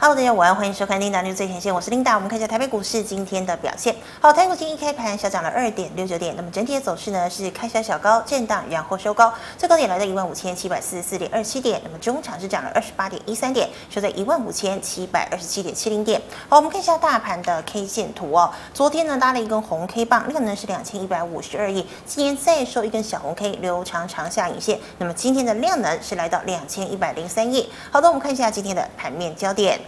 Hello，大家晚上欢迎收看 Linda New 最前线，我是 Linda。我们看一下台北股市今天的表现。好，台股今天一开盘小涨了二点六九点，那么整体的走势呢是开小小高震荡，然后收高，最高点来到一万五千七百四十四点二七点，那么中场是涨了二十八点一三点，收在一万五千七百二十七点七零点。好，我们看一下大盘的 K 线图哦。昨天呢拉了一根红 K 棒，量能是两千一百五十二亿，今天再收一根小红 K，留长长下影线，那么今天的量能是来到两千一百零三亿。好的，我们看一下今天的盘面焦点。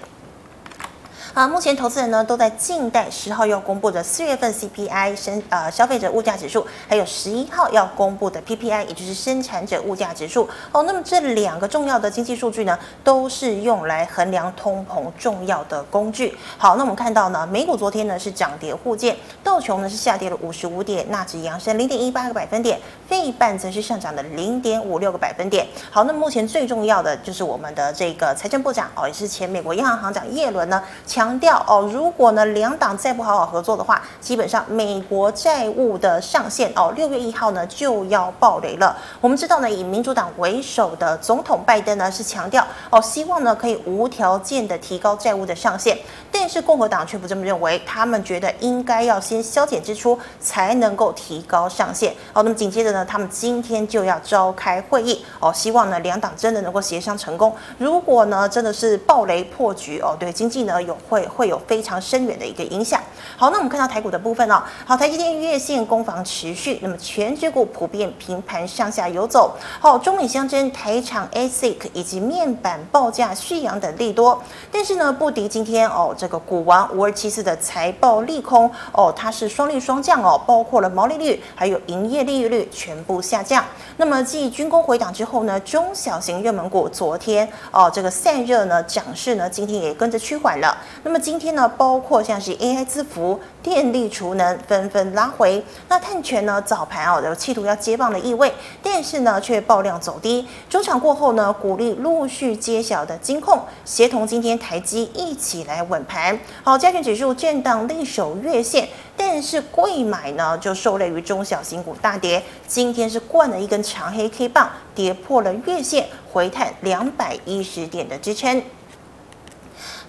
啊，目前投资人呢都在静待十号要公布的四月份 CPI 生呃消费者物价指数，还有十一号要公布的 PPI，也就是生产者物价指数。哦，那么这两个重要的经济数据呢，都是用来衡量通膨重要的工具。好，那我们看到呢，美股昨天呢是涨跌互见，道琼呢是下跌了五十五点，纳指扬升零点一八个百分点，费半则是上涨了零点五六个百分点。好，那么目前最重要的就是我们的这个财政部长哦，也是前美国央行行长耶伦呢。强调哦，如果呢两党再不好好合作的话，基本上美国债务的上限哦，六月一号呢就要爆雷了。我们知道呢，以民主党为首的总统拜登呢是强调哦，希望呢可以无条件的提高债务的上限，但是共和党却不这么认为，他们觉得应该要先削减支出才能够提高上限。哦，那么紧接着呢，他们今天就要召开会议哦，希望呢两党真的能够协商成功。如果呢真的是爆雷破局哦，对经济呢有。会会有非常深远的一个影响。好，那我们看到台股的部分哦。好，台积电月线攻防持续，那么权值股普遍平盘上下游走。好，中美相争，台厂 ASIC 以及面板报价续扬等利多，但是呢，不敌今天哦这个股王五二七四的财报利空哦，它是双利双降哦，包括了毛利率还有营业利率全部下降。那么继军工回档之后呢，中小型热门股昨天哦这个散热呢涨势呢，今天也跟着趋缓了。那么今天呢，包括像是 AI 字符电力储能纷纷拉回。那碳权呢，早盘哦有企图要接棒的意味，但是呢却爆量走低。中场过后呢，鼓励陆续揭晓的金控协同今天台积一起来稳盘。好，加权指数震荡力守月线，但是贵买呢就受累于中小型股大跌。今天是灌了一根长黑 K 棒，跌破了月线，回探两百一十点的支撑。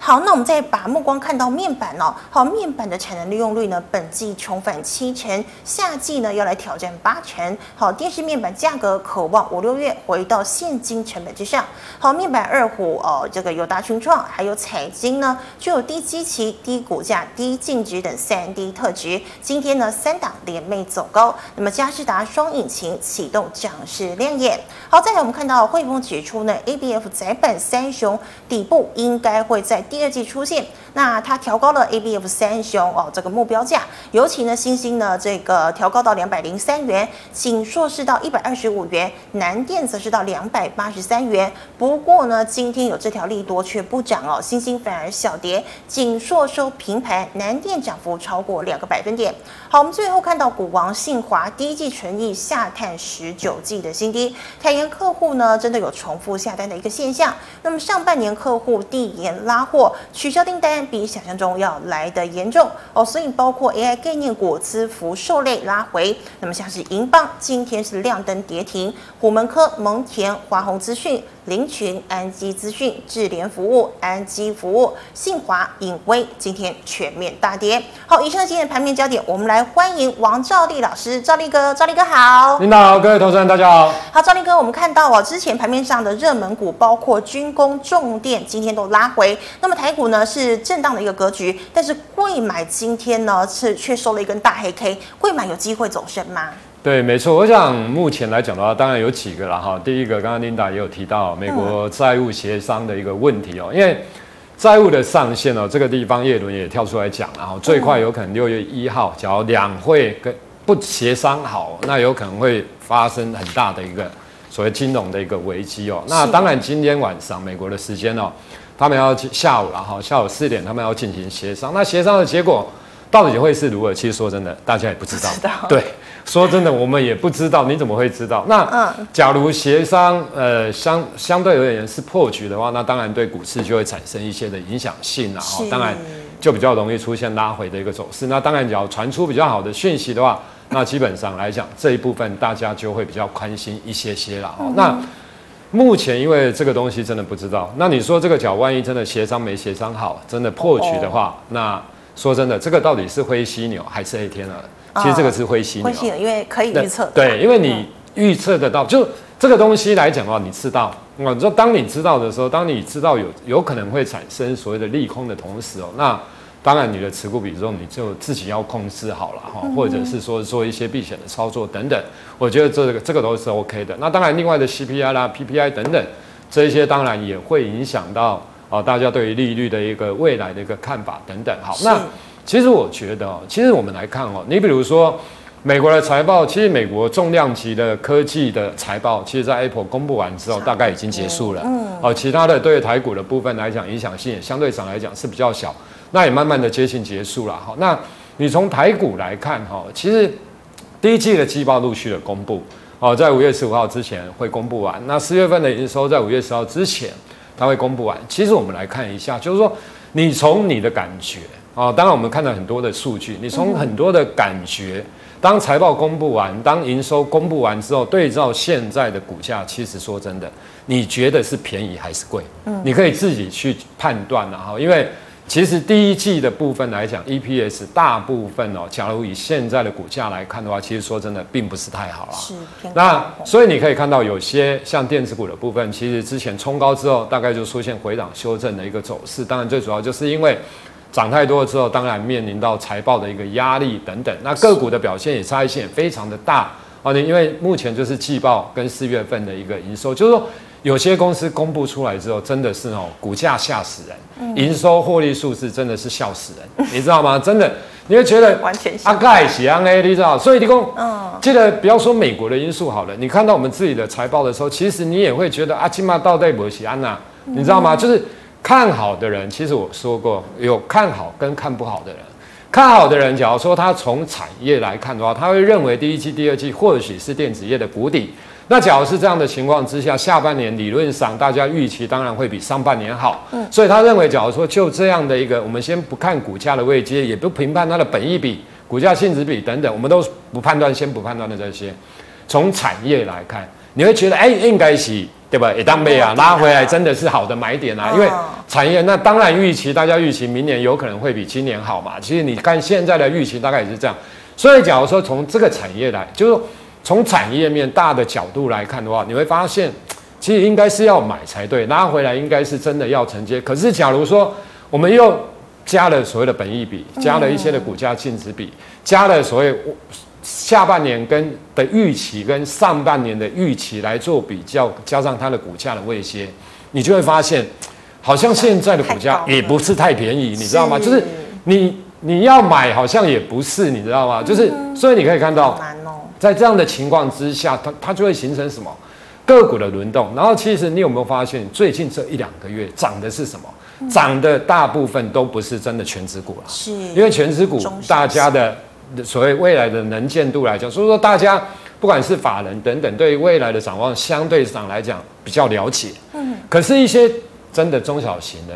好，那我们再把目光看到面板哦。好，面板的产能利用率呢，本季重返七成，夏季呢要来挑战八成。好，电视面板价格渴望五六月回到现金成本之上。好，面板二虎哦，这个友达群创还有彩晶呢，具有低基期、低股价、低净值等三低特质。今天呢三档连袂走高，那么佳世达双引擎启动涨势亮眼。好，再来我们看到汇丰指出呢，ABF 载板三雄底部应该会在。第二季出现，那它调高了 ABF 三雄哦这个目标价，尤其呢星星呢这个调高到两百零三元，锦硕是到一百二十五元，南电则是到两百八十三元。不过呢今天有这条利多却不涨哦，星星反而小跌，锦硕收平盘，南电涨幅超过两个百分点。好，我们最后看到股王信华第一季纯益下探十九季的新低，坦言客户呢真的有重复下单的一个现象。那么上半年客户递延拉货。取消订单比想象中要来得严重哦，所以包括 AI 概念股、资福受累拉回。那么像是银邦今天是亮灯跌停，虎门科、蒙田、华宏资讯。林群、安基资讯、智联服务、安基服务、信华、影威今天全面大跌。好，以上今天的盘面焦点，我们来欢迎王兆力老师，兆力哥，兆力哥好。领导，各位投资人大家好。好，兆力哥，我们看到哦，之前盘面上的热门股包括军工、重电，今天都拉回。那么台股呢是震荡的一个格局，但是贵买今天呢是却收了一根大黑 K，贵买有机会走升吗？对，没错。我想目前来讲的话，当然有几个了哈。第一个，刚刚 Linda 也有提到美国债务协商的一个问题哦，因为债务的上限哦，这个地方叶伦也跳出来讲，然后最快有可能六月一号，假如两会跟不协商好，那有可能会发生很大的一个所谓金融的一个危机哦。那当然今天晚上美国的时间哦，他们要下午了哈，下午四点他们要进行协商。那协商的结果到底会是如何？其实说真的，大家也不知道。知道对。说真的，我们也不知道，你怎么会知道？那假如协商呃相相对而言是破局的话，那当然对股市就会产生一些的影响性，了。哦当然就比较容易出现拉回的一个走势。那当然，只要传出比较好的讯息的话，那基本上来讲这一部分大家就会比较宽心一些些了。哦那目前因为这个东西真的不知道，那你说这个角万一真的协商没协商好，真的破局的话，哦、那说真的，这个到底是灰犀牛还是黑天鹅？其实这个是灰犀牛，灰犀牛因为可以预测，对，因为你预测得到，就这个东西来讲的话，你知道，你说当你知道的时候，当你知道有有可能会产生所谓的利空的同时哦，那当然你的持股比重你就自己要控制好了哈，或者是说做一些避险的操作等等，我觉得这个这个都是 OK 的。那当然另外的 CPI 啦、PPI 等等这一些当然也会影响到啊大家对于利率的一个未来的一个看法等等。好，那。其实我觉得哦，其实我们来看哦，你比如说美国的财报，其实美国重量级的科技的财报，其实在 Apple 公布完之后，大概已经结束了。嗯。哦，其他的对台股的部分来讲，影响性也相对上来讲是比较小，那也慢慢的接近结束了。好，那你从台股来看哈，其实第一季的季报陆续的公布，哦，在五月十五号之前会公布完。那四月份的营收在五月十号之前，它会公布完。其实我们来看一下，就是说你从你的感觉。啊、哦，当然我们看到很多的数据，你从很多的感觉，当财报公布完，当营收公布完之后，对照现在的股价，其实说真的，你觉得是便宜还是贵？嗯，你可以自己去判断了哈，因为其实第一季的部分来讲，EPS 大部分哦，假如以现在的股价来看的话，其实说真的并不是太好了。是，那所以你可以看到有些像电子股的部分，其实之前冲高之后，大概就出现回档修正的一个走势，当然最主要就是因为。涨太多了之后，当然面临到财报的一个压力等等，那个股的表现也差异性也非常的大啊。你因为目前就是季报跟四月份的一个营收，就是说有些公司公布出来之后，真的是哦，股价吓死人，营收获利数字真的是笑死人，你知道吗？真的你会觉得完全阿盖喜安哎，你知道？所以你讲，嗯，记得不要说美国的因素好了，你看到我们自己的财报的时候，其实你也会觉得阿基玛到底不喜安呐，你知道吗？就是。看好的人，其实我说过，有看好跟看不好的人。看好的人，假如说他从产业来看的话，他会认为第一季、第二季或许是电子业的谷底。那假如是这样的情况之下，下半年理论上大家预期当然会比上半年好。嗯，所以他认为，假如说就这样的一个，我们先不看股价的位阶，也不评判它的本益比、股价净值比等等，我们都不判断，先不判断的这些，从产业来看，你会觉得，哎，应该是。对吧？也当贝啊，拉回来真的是好的买点啊！因为产业那当然预期，大家预期明年有可能会比今年好嘛。其实你看现在的预期大概也是这样。所以假如说从这个产业来，就是从产业面大的角度来看的话，你会发现其实应该是要买才对，拉回来应该是真的要承接。可是假如说我们又加了所谓的本益比，加了一些的股价净值比，加了所谓。下半年跟的预期跟上半年的预期来做比较，加上它的股价的位阶，你就会发现，好像现在的股价也不是太便宜，你知道吗？就是你你要买，好像也不是，你知道吗？就是所以你可以看到，在这样的情况之下，它它就会形成什么个股的轮动。然后其实你有没有发现，最近这一两个月涨的是什么？涨的大部分都不是真的全职股了，是因为全职股大家的。所谓未来的能见度来讲，所以说大家不管是法人等等，对于未来的展望相对上来讲比较了解。嗯，可是，一些真的中小型的、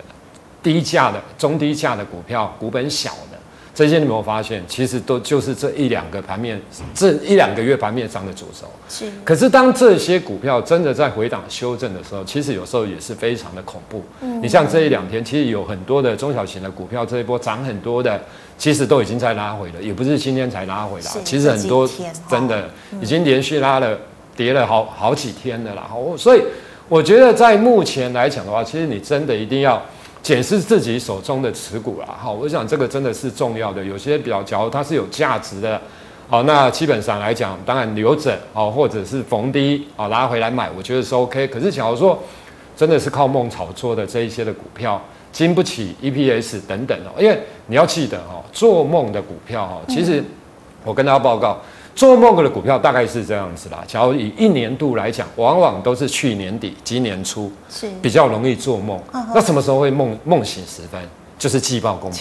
低价的、中低价的股票，股本小的。这些你有没有发现，其实都就是这一两个盘面，这一两个月盘面上的主轴。是。可是当这些股票真的在回档修正的时候，其实有时候也是非常的恐怖。嗯。你像这一两天，其实有很多的中小型的股票，这一波涨很多的，其实都已经在拉回了，也不是今天才拉回来。其实很多真的已经连续拉了，跌了好好几天了啦。所以我觉得在目前来讲的话，其实你真的一定要。检视自己手中的持股啦，好，我想这个真的是重要的。有些比较，假如它是有价值的，好，那基本上来讲，当然留着，哦，或者是逢低啊拉回来买，我觉得是 OK。可是假如说真的是靠梦炒作的这一些的股票，经不起 EPS 等等哦，因为你要记得哦，做梦的股票哦，其实我跟大家报告。做梦的股票大概是这样子啦。假如以一年度来讲，往往都是去年底、今年初，是比较容易做梦。那什么时候会梦梦醒时分？就是季报公布。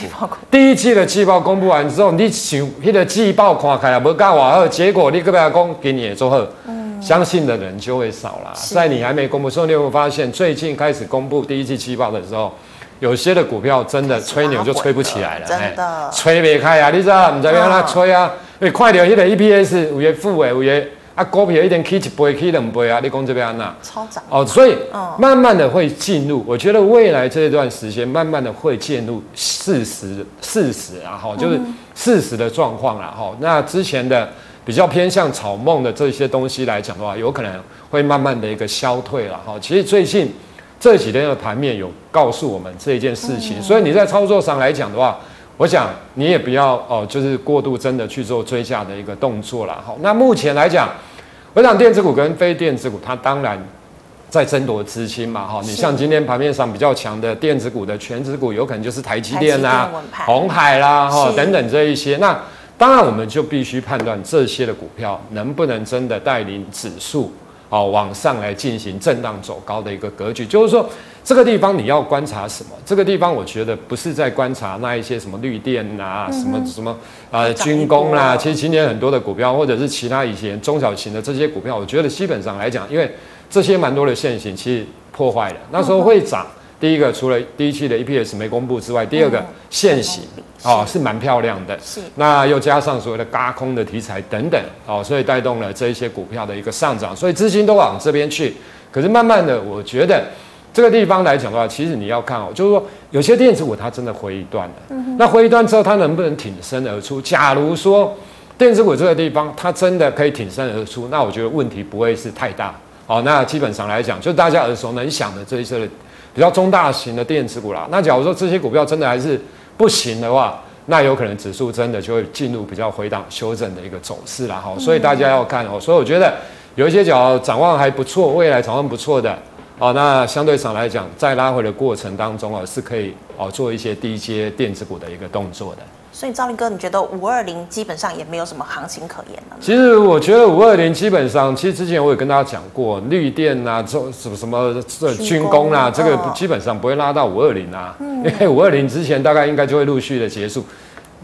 第一季的季报公布完之后，你想那个季报看开啊，不干完后，结果你个别讲给你也做好，相信的人就会少了。在你还没公布的时候，你有没有发现最近开始公布第一季季报的时候，有些的股票真的吹牛就吹不起来了，真的吹没开啊！你知道？你在让他吹啊？哎，快点！现在 EPS 五月负诶，五月啊，股票一点起一倍起两倍啊，你讲这边安那？超涨哦，所以慢慢的会进入，我觉得未来这一段时间慢慢的会进入事实事实啊，哈，就是事实的状况了哈。那之前的比较偏向草梦的这些东西来讲的话，有可能会慢慢的一个消退了哈。其实最近这几天的盘面有告诉我们这一件事情，所以你在操作上来讲的话。我想你也不要哦，就是过度真的去做追价的一个动作了。好，那目前来讲，我想电子股跟非电子股，它当然在争夺资金嘛。哈，你像今天盘面上比较强的电子股的权值股，有可能就是台积电啦、红海啦、哈等等这一些。那当然我们就必须判断这些的股票能不能真的带领指数哦往上来进行震荡走高的一个格局，就是说。这个地方你要观察什么？这个地方我觉得不是在观察那一些什么绿电啊，什么什么呃军工啦、啊。其实今年很多的股票，或者是其他以前中小型的这些股票，我觉得基本上来讲，因为这些蛮多的现行其实破坏了。那时候会涨，第一个除了第一期的 EPS 没公布之外，第二个线型哦是蛮漂亮的。是。那又加上所谓的嘎空的题材等等哦，所以带动了这一些股票的一个上涨，所以资金都往这边去。可是慢慢的，我觉得。这个地方来讲的话，其实你要看哦，就是说有些电子股它真的回一段了，嗯、那回一段之后它能不能挺身而出？假如说电子股这个地方它真的可以挺身而出，那我觉得问题不会是太大哦。那基本上来讲，就大家耳熟能详的这一些比较中大型的电子股啦。那假如说这些股票真的还是不行的话，那有可能指数真的就会进入比较回档修正的一个走势啦。哈，所以大家要看哦。所以我觉得有一些角展望还不错，未来展望不错的。哦，那相对上来讲，在拉回的过程当中啊，是可以哦做一些低阶电子股的一个动作的。所以赵林哥，你觉得五二零基本上也没有什么行情可言了？其实我觉得五二零基本上，其实之前我也跟大家讲过，绿电啊，这什么什么这军工啊，这个基本上不会拉到五二零啊，因为五二零之前大概应该就会陆续的结束，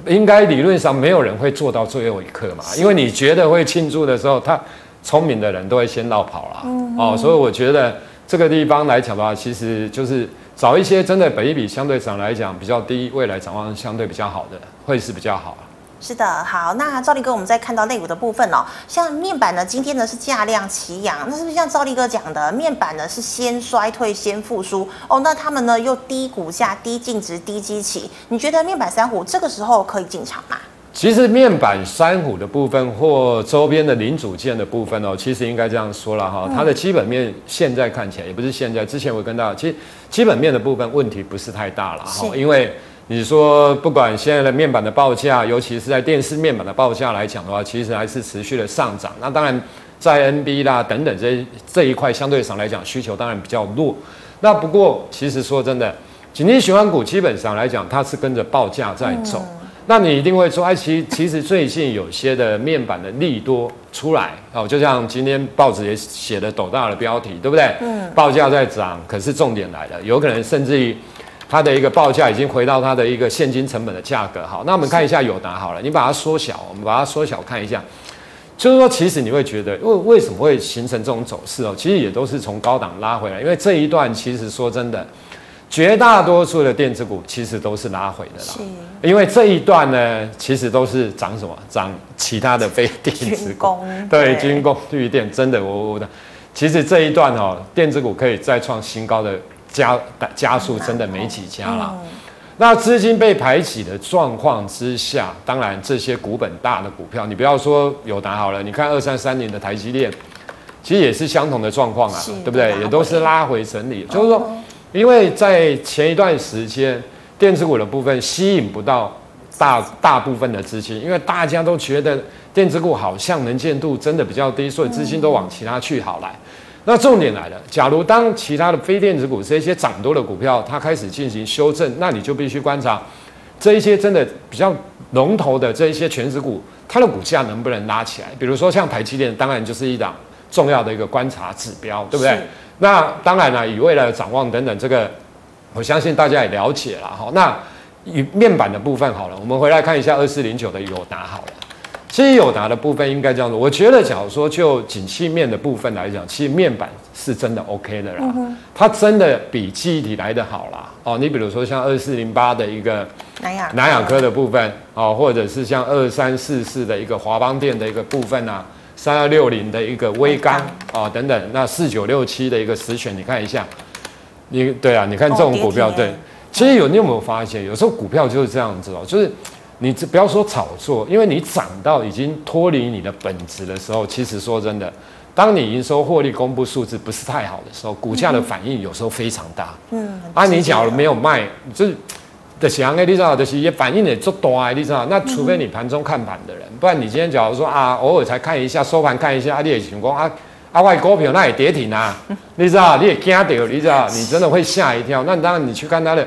应该理论上没有人会做到最后一刻嘛，因为你觉得会庆祝的时候，他聪明的人都会先落跑了。哦，所以我觉得。这个地方来讲的话，其实就是找一些真的本益比相对上来讲比较低，未来展望相对比较好的，会是比较好。是的，好，那兆立哥，我们再看到内股的部分哦，像面板呢，今天呢是价量齐扬，那是不是像兆立哥讲的，面板呢是先衰退先复苏哦？那他们呢又低股价、低净值、低基期，你觉得面板三虎这个时候可以进场吗？其实面板三虎的部分或周边的零组件的部分哦，其实应该这样说了哈，它的基本面现在看起来也不是现在，之前我跟大家，其实基本面的部分问题不是太大了哈，因为你说不管现在的面板的报价，尤其是在电视面板的报价来讲的话，其实还是持续的上涨。那当然在 NB 啦等等这这一块相对上来讲需求当然比较弱。那不过其实说真的，景气循环股基本上来讲，它是跟着报价在走。那你一定会说，哎，其其实最近有些的面板的利多出来哦，就像今天报纸也写的斗大的标题，对不对？嗯。报价在涨，可是重点来了，有可能甚至于它的一个报价已经回到它的一个现金成本的价格。好，那我们看一下友达好了，你把它缩小，我们把它缩小看一下，就是说，其实你会觉得，为为什么会形成这种走势哦？其实也都是从高档拉回来，因为这一段其实说真的。绝大多数的电子股其实都是拉回的啦，因为这一段呢，其实都是涨什么？涨其他的非电子股，对，军工、绿电，真的，我我的，其实这一段哦，电子股可以再创新高的加加速，真的没几家了。那资金被排挤的状况之下，当然这些股本大的股票，你不要说有达好了，你看二三三零的台积电，其实也是相同的状况啊，对不对？也都是拉回整理，就是说。因为在前一段时间，电子股的部分吸引不到大大部分的资金，因为大家都觉得电子股好像能见度真的比较低，所以资金都往其他去好来。那重点来了，假如当其他的非电子股这些涨多的股票它开始进行修正，那你就必须观察这一些真的比较龙头的这一些全职股，它的股价能不能拉起来？比如说像台积电，当然就是一档重要的一个观察指标，对不对？那当然了，以未来的展望等等，这个我相信大家也了解了哈。那以面板的部分好了，我们回来看一下二四零九的友达好了。其实友达的部分应该这样子，我觉得假如说就景气面的部分来讲，其实面板是真的 OK 的啦，嗯、它真的比记忆体来的好啦。哦。你比如说像二四零八的一个南亚南亚科的部分哦，或者是像二三四四的一个华邦电的一个部分啊。三二六零的一个微刚啊等等，那四九六七的一个实选，你看一下，你对啊，你看这种股票，对，其实有你有没有发现，有时候股票就是这样子哦，就是你不要说炒作，因为你涨到已经脱离你的本质的时候，其实说真的，当你营收获利公布数字不是太好的时候，股价的反应有时候非常大。嗯，啊，你假如没有卖，就是。的强诶，你知道，就是也反应也足大，你知道。那除非你盘中看盘的人，不然你今天假如说啊，偶尔才看一下收盘看一下，啊，你也情况啊，啊，外股票那也跌停啊，你知道，你也惊到，你知道，你真的会吓一跳。那当然你去看它的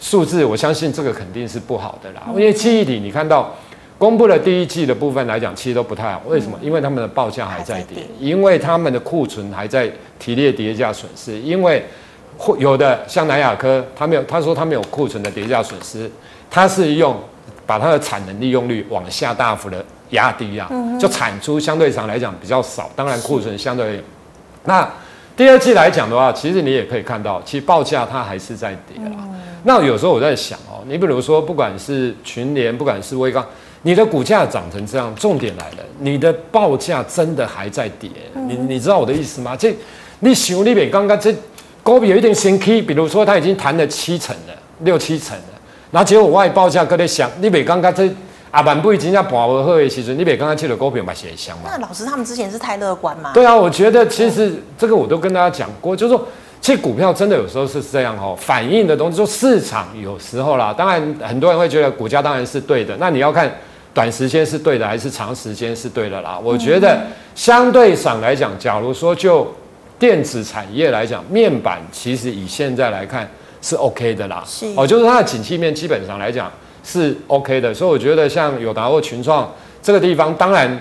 数字，我相信这个肯定是不好的啦。因为记忆体你看到公布了第一季的部分来讲，其实都不太好。为什么？因为他们的报价还在跌，因为他们的库存还在提列跌价损失，因为。或有的像南亚科，他没有，他说他没有库存的叠加损失，他是用把它的产能利用率往下大幅的压低啊，就产出相对上来讲比较少，当然库存相对。那第二季来讲的话，其实你也可以看到，其实报价它还是在跌啊。那有时候我在想哦，你比如说不管是群联，不管是威刚，你的股价涨成这样，重点来了，你的报价真的还在跌，你你知道我的意思吗？这你想那边刚刚这。高比有一点新 key，比如说他已经谈了七成了，六七成了，然后结果外报价跟你想，你袂刚刚这阿板不已经要半不好的时阵，你别刚刚去了高比买些香嘛。那老师他们之前是太乐观嘛？对啊，我觉得其实这个我都跟大家讲过，就是说，其实股票真的有时候是这样哦，反映的东西，就市场有时候啦，当然很多人会觉得股价当然是对的，那你要看短时间是对的还是长时间是对的啦。我觉得相对上来讲，假如说就。电子产业来讲，面板其实以现在来看是 OK 的啦，是哦，就是它的景气面基本上来讲是 OK 的，所以我觉得像友达或群创这个地方，当然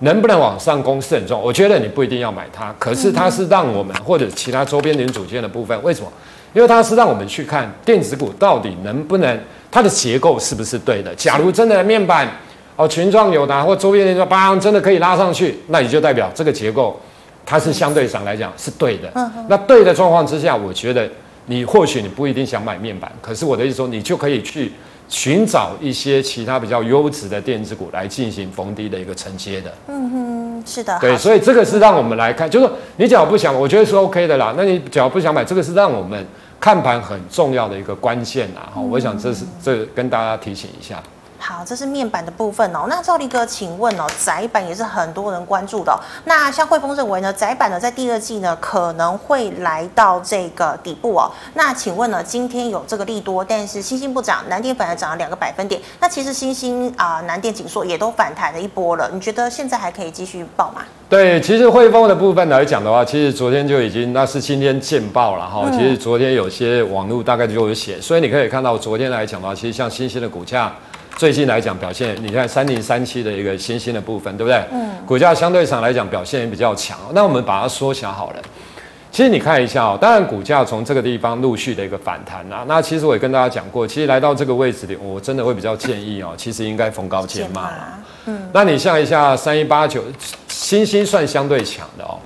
能不能往上攻是很重要。我觉得你不一定要买它，可是它是让我们或者其他周边零组件的部分，为什么？因为它是让我们去看电子股到底能不能它的结构是不是对的。假如真的面板哦，群创、友达或周边零组件，邦真的可以拉上去，那你就代表这个结构。它是相对上来讲是对的，嗯那对的状况之下，我觉得你或许你不一定想买面板，可是我的意思说，你就可以去寻找一些其他比较优质的电子股来进行逢低的一个承接的。嗯哼，是的。对，所以这个是让我们来看，就是说你只要不想，我觉得是 OK 的啦。那你只要不想买，这个是让我们看盘很重要的一个关键啦。哈，我想这是这跟大家提醒一下。好，这是面板的部分哦。那兆立哥，请问哦，窄板也是很多人关注的哦。那像汇丰认为呢，窄板呢在第二季呢可能会来到这个底部哦。那请问呢，今天有这个利多，但是欣兴不涨，南电反而涨了两个百分点。那其实欣兴啊、南电、紧缩也都反弹了一波了。你觉得现在还可以继续报吗？对，其实汇丰的部分来讲的话，其实昨天就已经，那是今天见报了哈。其实昨天有些网络大概就有写，所以你可以看到昨天来讲的话，其实像新兴的股价。最近来讲表现，你看三零三七的一个新兴的部分，对不对？嗯。股价相对上来讲表现也比较强。那我们把它缩小好了。其实你看一下哦，当然股价从这个地方陆续的一个反弹啊。那其实我也跟大家讲过，其实来到这个位置里，我真的会比较建议哦，其实应该逢高减码。嗯。那你像一下三一八九，新兴算相对强的哦。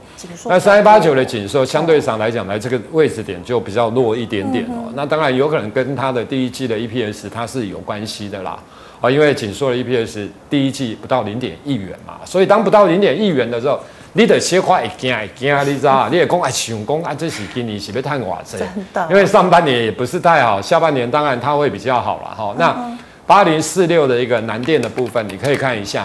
那三一八九的景硕相对上来讲，来这个位置点就比较弱一点点哦。那当然有可能跟它的第一季的 EPS 它是有关系的啦。啊，因为紧缩的 EPS 第一季不到零点一元嘛，所以当不到零点一元的时候，你得切块一惊一惊，你知道你也讲哎，想讲啊，这是今年是不是太瓦子？真的。因为上半年也不是太好，下半年当然它会比较好了哈。那八零四六的一个南电的部分，你可以看一下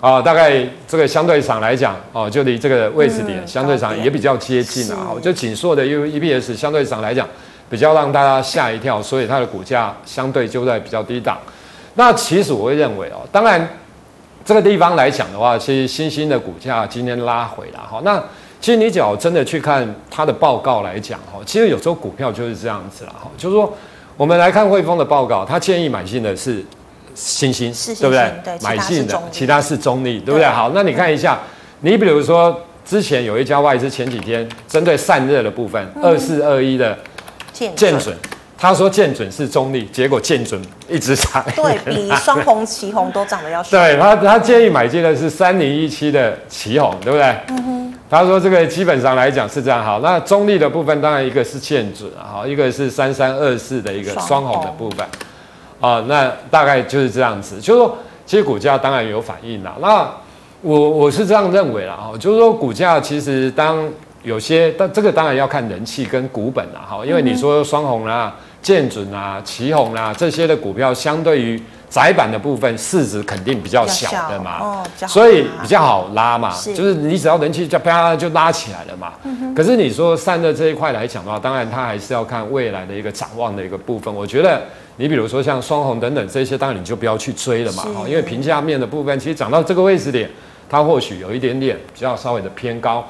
啊，大概这个相对上来讲哦，就离这个位置点相对上也比较接近了啊。就紧缩的 U EPS 相对上来讲比较让大家吓一跳，所以它的股价相对就在比较低档。那其实我会认为哦，当然这个地方来讲的话，其实新兴的股价今天拉回了哈。那其实你只要真的去看它的报告来讲哈，其实有时候股票就是这样子了哈。就是说，我们来看汇丰的报告，他建议买进的是新兴，对不对？对，买进的其他是中立，对不对？好，那你看一下，你比如说之前有一家外资前几天针对散热的部分，二四二一的建准。他说见准是中立，结果见准一直涨，对，比双红、旗红都涨得要凶。对他，他建议买进的是三零一七的旗红，对不对？嗯哼。他说这个基本上来讲是这样。好，那中立的部分当然一个是建准，好，一个是三三二四的一个双红的部分。啊，那大概就是这样子。就是说，其实股价当然有反应啦。那我我是这样认为啦，哈，就是说股价其实当有些，但这个当然要看人气跟股本啦，哈，因为你说双红啦、建准啊、旗宏啊这些的股票，相对于窄板的部分市值肯定比较小的嘛，哦、所以比较好拉嘛，是就是你只要人气就啪就拉起来了嘛。嗯、可是你说散热这一块来讲的话，当然它还是要看未来的一个展望的一个部分。我觉得你比如说像双红等等这些，当然你就不要去追了嘛，是因为平价面的部分其实涨到这个位置点。它或许有一点点比较稍微的偏高，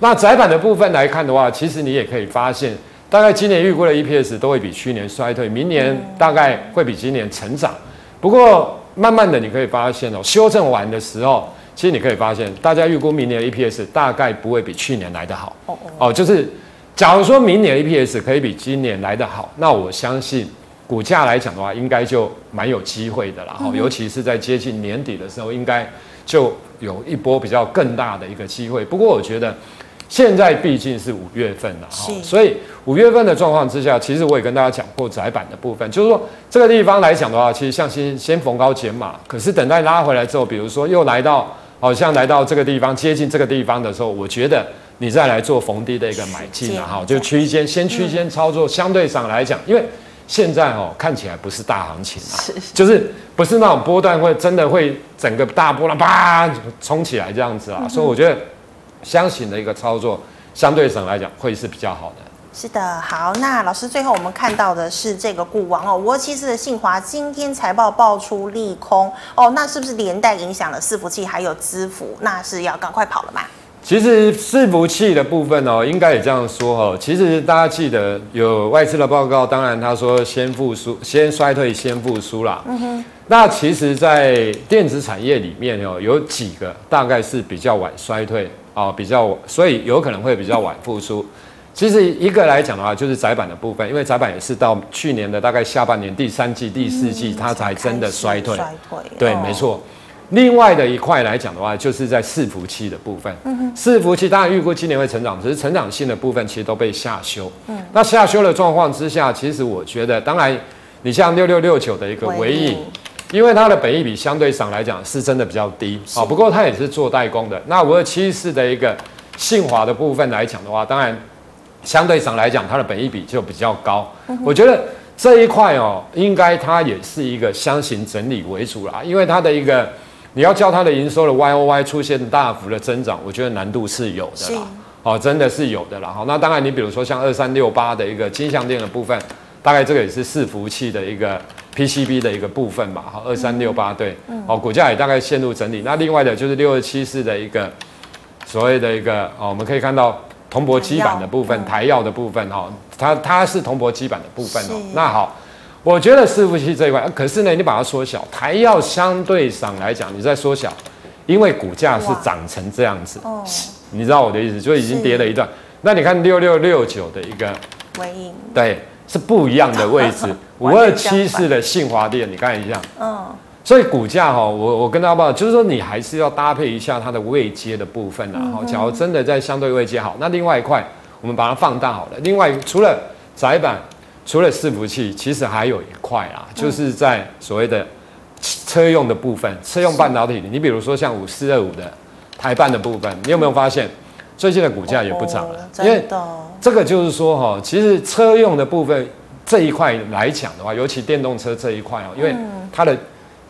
那窄板的部分来看的话，其实你也可以发现，大概今年预估的 EPS 都会比去年衰退，明年大概会比今年成长。不过慢慢的你可以发现哦，修正完的时候，其实你可以发现，大家预估明年的 EPS 大概不会比去年来得好。哦哦，就是假如说明年的 EPS 可以比今年来得好，那我相信股价来讲的话，应该就蛮有机会的了。尤其是在接近年底的时候，应该就。有一波比较更大的一个机会，不过我觉得现在毕竟是五月份了哈，所以五月份的状况之下，其实我也跟大家讲过窄板的部分，就是说这个地方来讲的话，其实像先先逢高减码，可是等待拉回来之后，比如说又来到好像来到这个地方接近这个地方的时候，我觉得你再来做逢低的一个买进了哈，就区间先区间操作，相对上来讲，因为。现在哦，看起来不是大行情啊，是就是不是那种波段会真的会整个大波浪啪冲起来这样子啊，嗯、所以我觉得箱型的一个操作相对上来讲会是比较好的。是的，好，那老师最后我们看到的是这个股王哦，五七四的信华今天财报爆出利空哦，那是不是连带影响了伺服器还有资服？那是要赶快跑了吗？其实伺服器的部分哦，应该也这样说哦。其实大家记得有外资的报告，当然他说先复苏、先衰退、先复苏啦。嗯哼。那其实，在电子产业里面哦，有几个大概是比较晚衰退啊，比较所以有可能会比较晚复苏。其实一个来讲的话，就是窄板的部分，因为窄板也是到去年的大概下半年第三季、第四季，它才真的衰退。衰退。对，没错。另外的一块来讲的话，就是在伺服器的部分。嗯哼。伺服器当然预估今年会成长，只是成长性的部分其实都被下修。嗯。那下修的状况之下，其实我觉得，当然你像六六六九的一个纬颖，因为它的本益比相对上来讲是真的比较低啊。不过它也是做代工的。那五二七四的一个信华的部分来讲的话，当然相对上来讲它的本益比就比较高。我觉得这一块哦，应该它也是一个箱型整理为主啦，因为它的一个。你要叫它的营收的 Y O Y 出现大幅的增长，我觉得难度是有的啦，哦，真的是有的啦。好，那当然，你比如说像二三六八的一个金像电的部分，大概这个也是伺服器的一个 P C B 的一个部分吧。哈，二三六八对，哦，股价也大概陷入整理。那另外的就是六二七四的一个所谓的一个哦，我们可以看到铜箔基板的部分，台药的部分哈，它它是铜箔基板的部分哦。那好。我觉得伺服器这一块，可是呢，你把它缩小，台药相对上来讲，你在缩小，因为股价是涨成这样子，哦、你知道我的意思，就已经跌了一段。那你看六六六九的一个尾影，对，是不一样的位置。五二七四的信华电，你看一下，嗯，所以股价哈，我我跟大家报，就是说你还是要搭配一下它的位阶的部分啊。哈、嗯，假如真的在相对位阶好，那另外一块我们把它放大好了。另外除了窄板。除了伺服器，其实还有一块啊，就是在所谓的车用的部分，车用半导体。你比如说像五四二五的台半的部分，你有没有发现最近的股价也不涨了？因为这个就是说哈，其实车用的部分这一块来讲的话，尤其电动车这一块哦，因为它的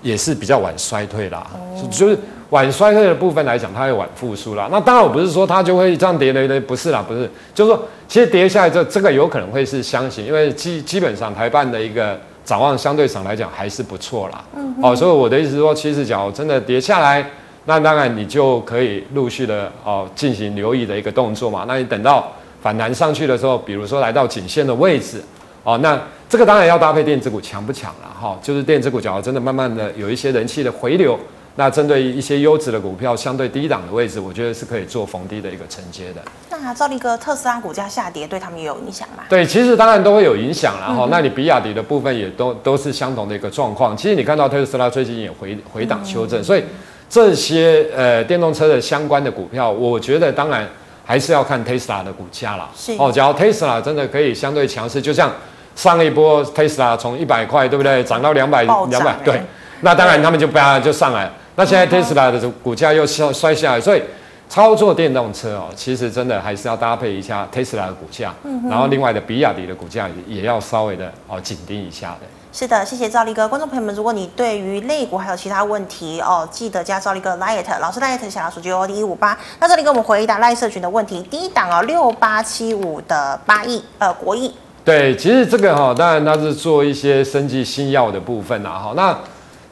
也是比较晚衰退啦，就是。晚衰退的部分来讲，它会晚复苏啦。那当然，我不是说它就会这样跌的，不是啦，不是，就是说，其实跌下来这这个有可能会是箱型，因为基基本上台办的一个展望相对上来讲还是不错啦。嗯哼。哦，所以我的意思是说，其实假如真的跌下来，那当然你就可以陆续的哦进行留意的一个动作嘛。那你等到反弹上去的时候，比如说来到颈线的位置，哦，那这个当然要搭配电子股强不强了哈。就是电子股假如真的慢慢的有一些人气的回流。那针对一些优质的股票，相对低档的位置，我觉得是可以做逢低的一个承接的。那赵立哥，特斯拉股价下跌，对他们也有影响吗？对，其实当然都会有影响啦。哈、嗯。那你比亚迪的部分也都都是相同的一个状况。其实你看到特斯拉最近也回回档修正，嗯、所以这些呃电动车的相关的股票，我觉得当然还是要看特斯拉的股价啦。是哦，假如特斯拉真的可以相对强势，就像上一波特斯拉从一百块，对不对，涨到两百两百，对，那当然他们就不要就上来。那现在特斯拉的股价又摔摔下来，所以操作电动车哦，其实真的还是要搭配一下特斯拉的股价，然后另外的比亚迪的股价也要稍微的哦紧盯一下的。是的，谢谢赵立哥。观众朋友们，如果你对于肋骨还有其他问题哦，记得加赵立哥 Light 老师 Light 小老鼠 G O D 一五八。那这里给我们回答赖社群的问题，第一档哦，六八七五的八亿呃国亿。对，其实这个哈，当然它是做一些生技新药的部分呐哈。那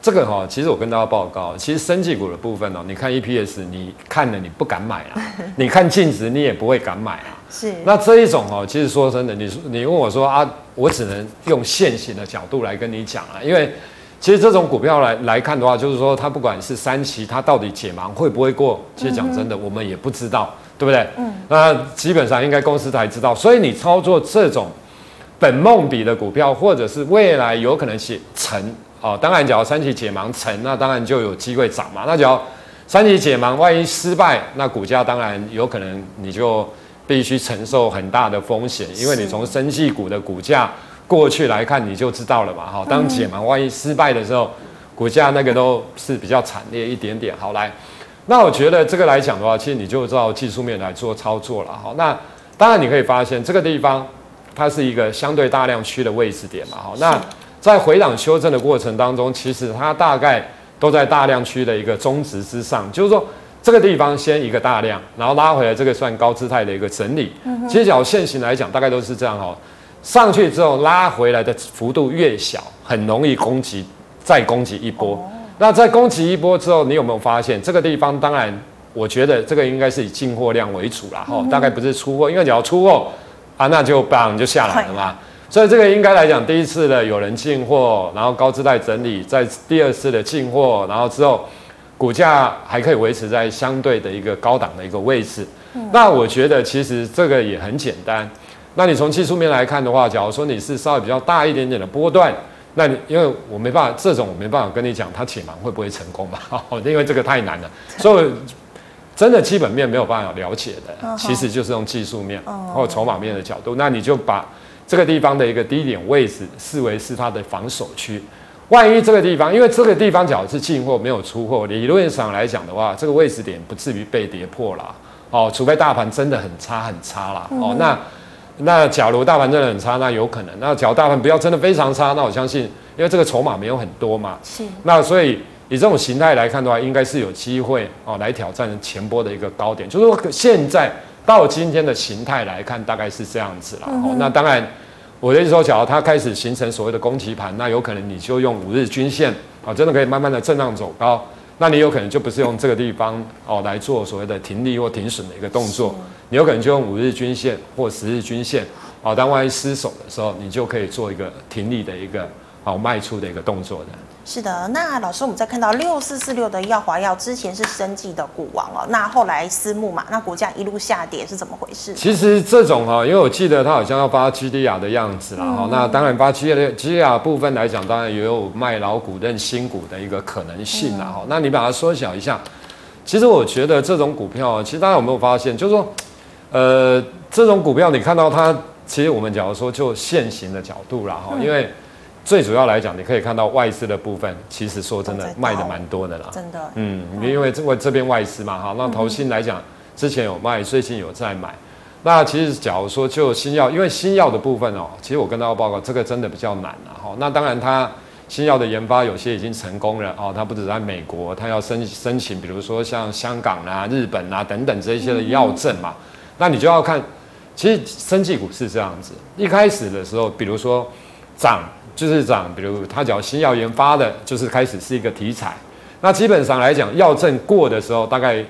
这个哈，其实我跟大家报告，其实生技股的部分哦，你看 EPS，你看了你不敢买啊，你看净值你也不会敢买啊。是。那这一种哦，其实说真的，你你问我说啊。我只能用现行的角度来跟你讲啊，因为其实这种股票来来看的话，就是说它不管是三期，它到底解盲会不会过，其实讲真的，我们也不知道，对不对？嗯。那基本上应该公司才知道，所以你操作这种本梦比的股票，或者是未来有可能是成哦，当然，只要三期解盲成，那当然就有机会涨嘛。那只要三期解盲万一失败，那股价当然有可能你就。必须承受很大的风险，因为你从生技股的股价过去来看，你就知道了嘛。哈，当解盲万一失败的时候，股价那个都是比较惨烈一点点。好，来，那我觉得这个来讲的话，其实你就照技术面来做操作了。好，那当然你可以发现这个地方它是一个相对大量区的位置点嘛。好，那在回档修正的过程当中，其实它大概都在大量区的一个中值之上，就是说。这个地方先一个大量，然后拉回来，这个算高姿态的一个整理。嗯其实，讲现行来讲，大概都是这样哦。上去之后拉回来的幅度越小，很容易攻击，再攻击一波。那在攻击一波之后，你有没有发现这个地方？当然，我觉得这个应该是以进货量为主啦，哈，大概不是出货，因为你要出货啊，那就棒就下来了嘛。所以这个应该来讲，第一次的有人进货，然后高姿态整理，在第二次的进货，然后之后。股价还可以维持在相对的一个高档的一个位置，那我觉得其实这个也很简单。那你从技术面来看的话，假如说你是稍微比较大一点点的波段，那你因为我没办法，这种我没办法跟你讲它解盲会不会成功嘛？因为这个太难了，所以真的基本面没有办法了解的，其实就是用技术面或筹码面的角度，那你就把这个地方的一个低点位置视为是它的防守区。万一这个地方，因为这个地方假如是进货没有出货，理论上来讲的话，这个位置点不至于被跌破啦。哦，除非大盘真的很差很差啦。哦，那那假如大盘真的很差，那有可能。那假如大盘不要真的非常差，那我相信，因为这个筹码没有很多嘛。是。那所以以这种形态来看的话，应该是有机会哦来挑战前波的一个高点。就是说现在到今天的形态来看，大概是这样子啦。哦，那当然。我的意思说，假如它开始形成所谓的攻击盘，那有可能你就用五日均线啊，真的可以慢慢的震荡走高。那你有可能就不是用这个地方哦来做所谓的停利或停损的一个动作，你有可能就用五日均线或十日均线啊，当万一失守的时候，你就可以做一个停利的一个好卖出的一个动作的。是的，那老师，我们在看到六四四六的耀华药之前是生技的股王哦，那后来私募嘛，那股价一路下跌是怎么回事？其实这种哈，因为我记得它好像要发 GDR 的样子啦哈，嗯、那当然发 GDR 部分来讲，当然也有卖老股认新股的一个可能性啦哈。嗯、那你把它缩小一下，其实我觉得这种股票，其实大家有没有发现，就是说，呃，这种股票你看到它，其实我们假如说就现行的角度啦哈，因为。最主要来讲，你可以看到外资的部分，其实说真的卖的蛮多的啦。真的。嗯，因为这为这边外资嘛，哈，那投信来讲，之前有卖，最近有在买。那其实假如说就新药，因为新药的部分哦，其实我跟大家报告，这个真的比较难了哈。那当然，它新药的研发有些已经成功了哦，它不止在美国，它要申申请，比如说像香港啊、日本啊等等这些的药证嘛。那你就要看，其实生技股是这样子，一开始的时候，比如说涨。就是涨，比如他讲新药研发的，就是开始是一个题材。那基本上来讲，药证过的时候，大概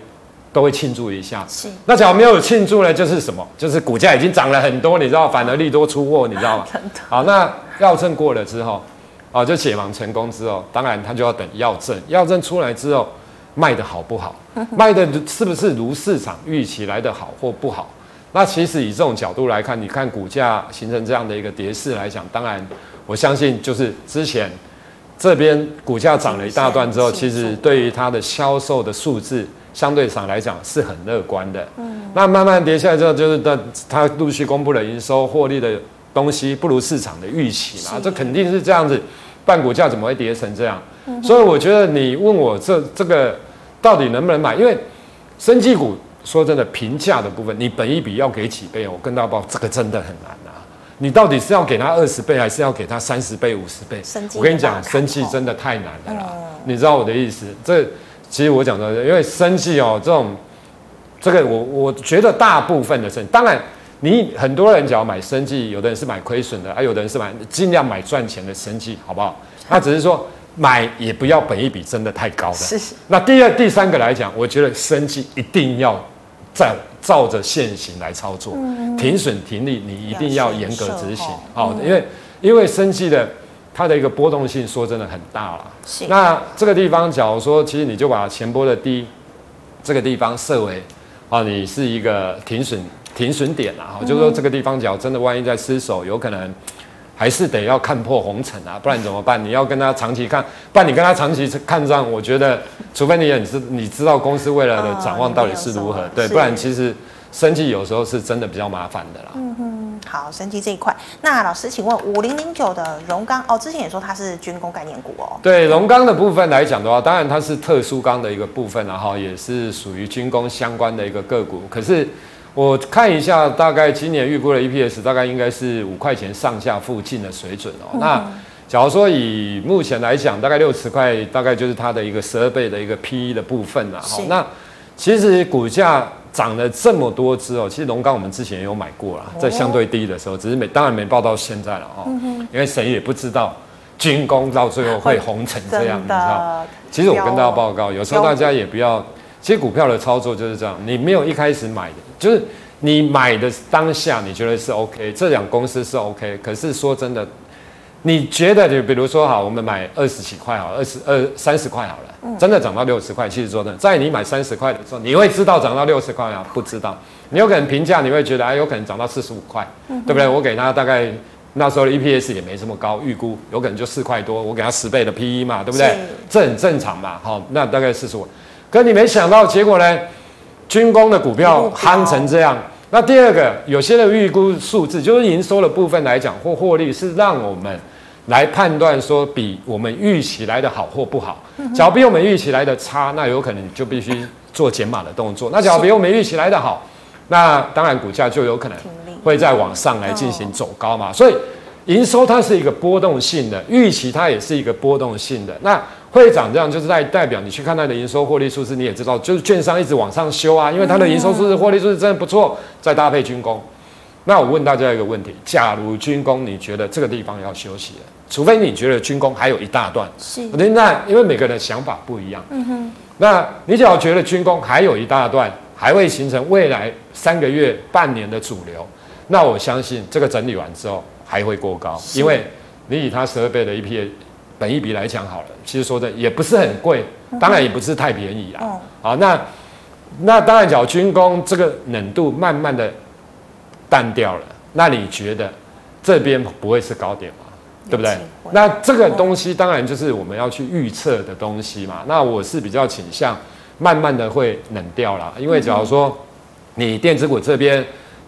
都会庆祝一下。是。那假如没有庆祝呢？就是什么？就是股价已经涨了很多，你知道，反而利多出货，你知道吗？好，那药证过了之后，啊，就解盲成功之后，当然他就要等药证。药证出来之后，卖的好不好？卖的是不是如市场预期来的好或不好？那其实以这种角度来看，你看股价形成这样的一个跌势来讲，当然。我相信，就是之前这边股价涨了一大段之后，其实对于它的销售的数字，相对上来讲是很乐观的。嗯，那慢慢跌下来之后，就是它它陆续公布了营收获利的东西不如市场的预期嘛，这肯定是这样子。半股价怎么会跌成这样？嗯、所以我觉得你问我这这个到底能不能买？因为生技股说真的，平价的部分，你本一笔要给几倍？我跟大家报，这个真的很难啊。你到底是要给他二十倍，还是要给他三十倍、五十倍？我跟你讲，生气真的太难了啦。嗯、你知道我的意思？这其实我讲的，因为生气哦，这种这个我我觉得大部分的生，当然你很多人只要买生气，有的人是买亏损的，啊有的人是买尽量买赚钱的生气，好不好？那只是说买也不要本一比真的太高的。是是。那第二、第三个来讲，我觉得生气一定要。在照着现行来操作，嗯、停损停利，你一定要严格执行。好，因为因为生技的它的一个波动性，说真的很大了。那这个地方，假如说，其实你就把前波的低这个地方设为啊，你是一个停损停损点啊，就是说这个地方，假如真的万一在失守，有可能。还是得要看破红尘啊，不然怎么办？你要跟他长期看，不然你跟他长期看上，我觉得，除非你也知你知道公司未来的展望到底是如何，啊、对，不然其实生计有时候是真的比较麻烦的啦。嗯哼，好，生计这一块，那老师请问五零零九的荣刚哦，之前也说它是军工概念股哦。对，荣刚的部分来讲的话，当然它是特殊钢的一个部分，然后也是属于军工相关的一个个股，可是。我看一下，大概今年预估的 EPS 大概应该是五块钱上下附近的水准哦。那假如说以目前来讲，大概六十块，大概就是它的一个十二倍的一个 PE 的部分了哈。那其实股价涨了这么多支哦，其实龙刚我们之前也有买过了，在相对低的时候，只是没当然没报到现在了哦。因为谁也不知道军工到最后会红成这样，你知道？其实我跟大家报告，有时候大家也不要。其实股票的操作就是这样，你没有一开始买的，就是你买的当下你觉得是 OK，这两公司是 OK，可是说真的，你觉得就比如说好，我们买二十几块好，二十二三十块好了，真的涨到六十块，其实说真的，在你买三十块的时候，你会知道涨到六十块啊？不知道，你有可能评价你会觉得哎，有可能涨到四十五块，对不对？我给他大概那时候的 EPS 也没这么高，预估有可能就四块多，我给他十倍的 PE 嘛，对不对？这很正常嘛，好，那大概四十五。可你没想到结果呢？军工的股票夯成这样。那第二个，有些的预估数字，就是营收的部分来讲，或获利是让我们来判断说比我们预期来的好或不好。假如比我们预期来的差，那有可能就必须做减码的动作。那假如比我们预期来的好，那当然股价就有可能会再往上来进行走高嘛。所以营收它是一个波动性的，预期它也是一个波动性的。那会长这样，就是代代表你去看它的营收获利数字，你也知道，就是券商一直往上修啊，因为它的营收数字、获利数字真的不错。再搭配军工，那我问大家一个问题：假如军工你觉得这个地方要休息了，除非你觉得军工还有一大段，是那因为每个人的想法不一样，嗯哼，那你只要觉得军工还有一大段，还会形成未来三个月、半年的主流，那我相信这个整理完之后还会过高，因为你以它十二倍的 EPS。本益比来讲好了，其实说的也不是很贵，当然也不是太便宜啊。好，那那当然讲军工这个冷度慢慢的淡掉了，那你觉得这边不会是高点吗？对不对？那这个东西当然就是我们要去预测的东西嘛。那我是比较倾向慢慢的会冷掉了，因为假如说你电子股这边，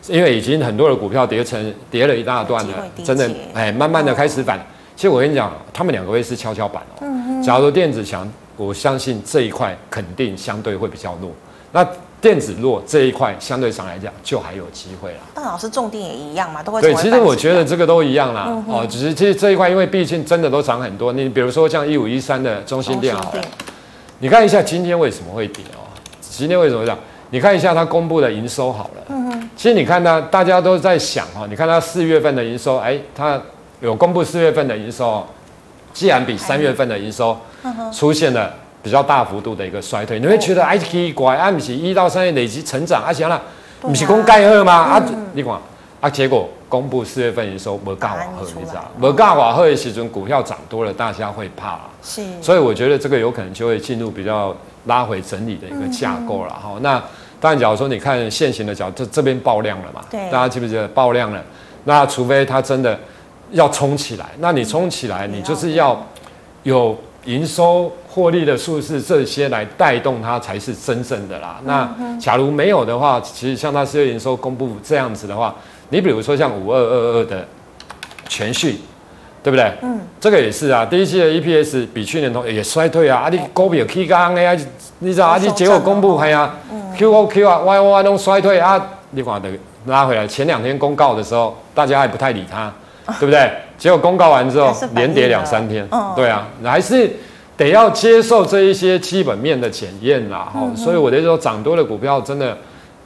因为已经很多的股票跌成跌了一大段了，真的哎，慢慢的开始反。其实我跟你讲，他们两个会是跷跷板哦。嗯哼。假如说电子强，我相信这一块肯定相对会比较弱。那电子弱这一块相对上来讲就还有机会了。但老师重点也一样嘛，都会。对，其实我觉得这个都一样啦。嗯、哦，只是其实这一块，因为毕竟真的都涨很多。你比如说像一五一三的中心电好了，你看一下今天为什么会跌哦？今天为什么会这样？你看一下它公布的营收好了。其实你看它，大家都在想哦，你看它四月份的营收，哎，它。有公布四月份的营收，既然比三月份的营收出现了比较大幅度的一个衰退，你会觉得哎奇怪，啊不是一到三月累积成长啊行了，不是公盖二吗？啊，你看啊，结果公布四月份营收没盖瓦赫，你知道？没盖瓦赫的时阵股票涨多了，大家会怕，是，所以我觉得这个有可能就会进入比较拉回整理的一个架构了哈。那当然，假如说你看现行的角，这这边爆量了嘛？对，大家记不记得爆量了？那除非它真的。要冲起来，那你冲起来，你就是要有营收获利的数字这些来带动它才是真正的啦。那假如没有的话，其实像它四月营收公布这样子的话，你比如说像五二二二的全序，对不对？嗯，这个也是啊。第一季的 EPS 比去年同也衰退啊。啊，你股票 K 杠 A 你知道啊？你结果公布，哎呀，Q O Q 啊，Y O Y 都衰退啊。你管的拉回来，前两天公告的时候，大家还不太理他，对不对？结果公告完之后，连跌两三天。对啊，还是得要接受这一些基本面的检验啦。哈，所以我就说，涨多的股票真的，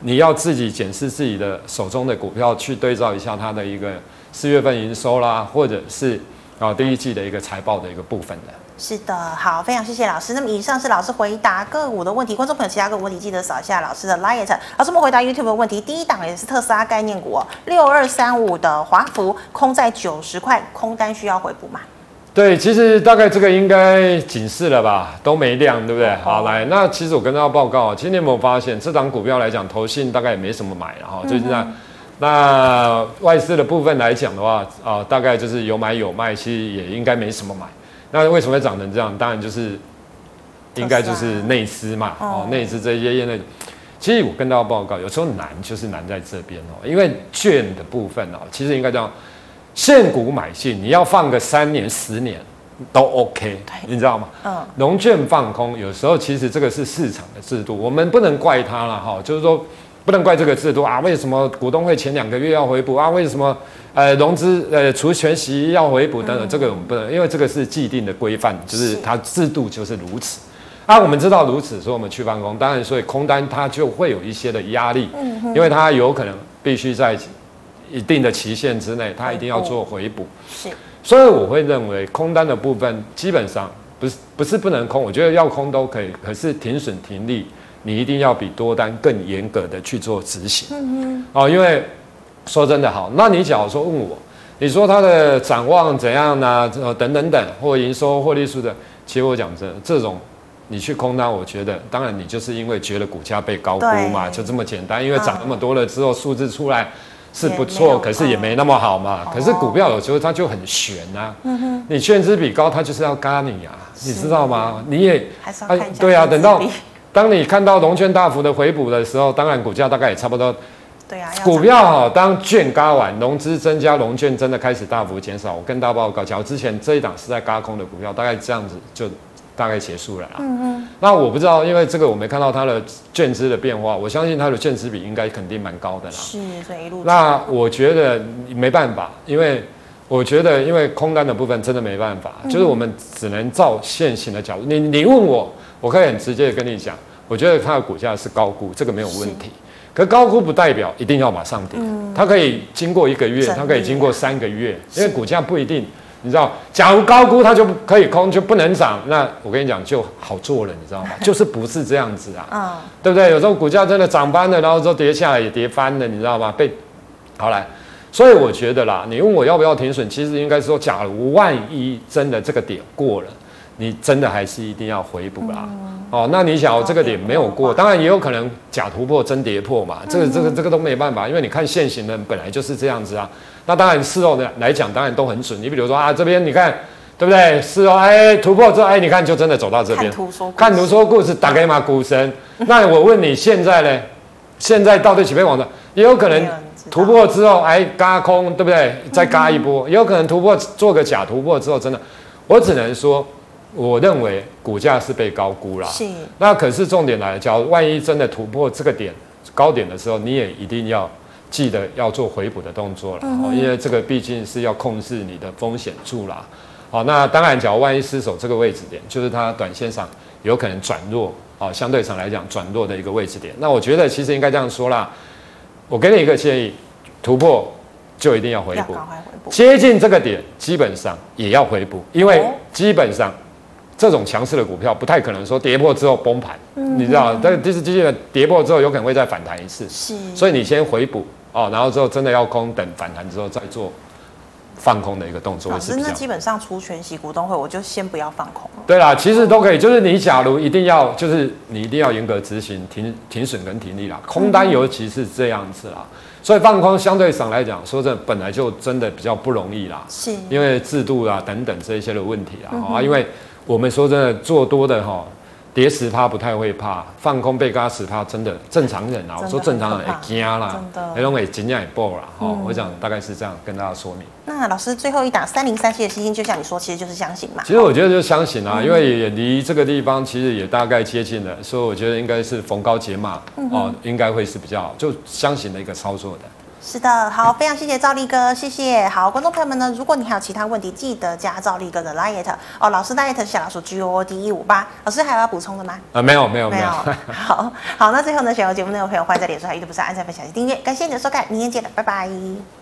你要自己检视自己的手中的股票，去对照一下它的一个。四月份营收啦，或者是啊第一季的一个财报的一个部分的。是的，好，非常谢谢老师。那么以上是老师回答个股的问题，观众朋友其他个股问题记得扫一下老师的 Light。老师我们回答 YouTube 的问题，第一档也是特斯拉概念股，六二三五的华孚空在九十块，空单需要回补吗？对，其实大概这个应该警示了吧，都没量，对不对？好，来，那其实我跟大家报告，今天有没有发现这档股票来讲，投信大概也没什么买，然后最近在。那外资的部分来讲的话，啊、呃，大概就是有买有卖，其实也应该没什么买。那为什么会长成这样？当然就是应该就是内资嘛，哦，内资这些业内。其实我跟大家报告，有时候难就是难在这边哦，因为券的部分哦，其实应该这样，现股买进，你要放个三年、十年都 OK，你知道吗？嗯。融券放空，有时候其实这个是市场的制度，我们不能怪它了哈，就是说。不能怪这个制度啊！为什么股东会前两个月要回补啊？为什么呃融资呃除权息要回补等等？这个我们不能，因为这个是既定的规范，就是它制度就是如此。啊，我们知道如此，所以我们去放空。当然，所以空单它就会有一些的压力，因为它有可能必须在一定的期限之内，它一定要做回补。是，所以我会认为空单的部分基本上不是不是不能空，我觉得要空都可以，可是停损停利。你一定要比多单更严格的去做执行，嗯哦，因为说真的好，那你假如说问我，你说它的展望怎样呢？呃，等等等，或营收、获利数的，其实我讲真的，这种你去空单，我觉得，当然你就是因为觉得股价被高估嘛，就这么简单。因为涨那么多了之后，数字出来是不错，可是也没那么好嘛。可是股票有时候它就很悬呐，嗯哼，你券资比高，它就是要嘎你啊，你知道吗？你也还是要看一下，对啊，等到。当你看到融券大幅的回补的时候，当然股价大概也差不多。对啊，股票哈，当券轧完，融资增加，融券真的开始大幅减少。我跟大家报告，假如之前这一档是在轧空的股票，大概这样子就大概结束了啦。嗯嗯。那我不知道，因为这个我没看到它的券资的变化，我相信它的券资比应该肯定蛮高的啦。是，所以一路。那我觉得没办法，因为我觉得因为空单的部分真的没办法，嗯、就是我们只能照现行的角度。你你问我。我可以很直接的跟你讲，我觉得它的股价是高估，这个没有问题。可高估不代表一定要马上跌，它可以经过一个月，它可以经过三个月，因为股价不一定，你知道，假如高估它就可以空，就不能涨，那我跟你讲就好做了，你知道吗？就是不是这样子啊，对不对？有时候股价真的涨翻了，然后说跌下来也跌翻了，你知道吗？被好来，所以我觉得啦，你问我要不要停损，其实应该说，假如万一真的这个点过了。你真的还是一定要回补啦，嗯、哦，那你想这个点没有过，当然也有可能假突破真跌破嘛，这个这个这个都没办法，因为你看现行的本来就是这样子啊。那当然事后的来讲，当然都很准。你比如说啊，这边你看对不对？是哦哎突破之后哎，你看就真的走到这边。看图说故事，打给马股神。那我问你现在呢？现在到底起飞网的也有可能突破之后哎嘎空，对不对？再嘎一波，也有可能突破做个假突破之后，真的，我只能说。我认为股价是被高估了。是。那可是重点来了，假如万一真的突破这个点高点的时候，你也一定要记得要做回补的动作了。嗯。因为这个毕竟是要控制你的风险住啦。好，那当然，假如万一失守这个位置点，就是它短线上有可能转弱啊，相对上来讲转弱的一个位置点。那我觉得其实应该这样说啦，我给你一个建议，突破就一定要回补。接近这个点，基本上也要回补，因为基本上。这种强势的股票不太可能说跌破之后崩盘，嗯、你知道？但就是机器人跌破之后有可能会再反弹一次，所以你先回补哦，然后之后真的要空，等反弹之后再做放空的一个动作。是那基本上除全息股东会，我就先不要放空了。对啦，其实都可以，就是你假如一定要，就是你一定要严格执行停停损跟停利啦，空单尤其是这样子啦。嗯、所以放空相对上来讲，说真的本来就真的比较不容易啦，是。因为制度啊等等这一些的问题啊，啊、因为。我们说真的，做多的哈，跌十趴不太会怕，放空被嘎十趴真的正常人啊，我说正常人会惊啦，那种会惊也爆啦。哦，我想大概是这样跟大家说明。那老师最后一档三零三七的星星，就像你说，其实就是箱型嘛。其实我觉得就是箱型啊，因为也离这个地方其实也大概接近了，所以我觉得应该是逢高解码哦，应该会是比较，就箱型的一个操作的。是的，好，非常谢谢赵力哥，谢谢。好，观众朋友们呢，如果你还有其他问题，记得加赵力哥的 LINE 哦。老师 LINE 是小老鼠 G O O D 一五八。老师还有要补充的吗？呃，没有，没有，没有。好好，那最后呢，喜欢节目内容的朋友，欢迎在脸书还有 YouTube 上按赞、分享及订阅。感谢你的收看，明天见了，拜拜。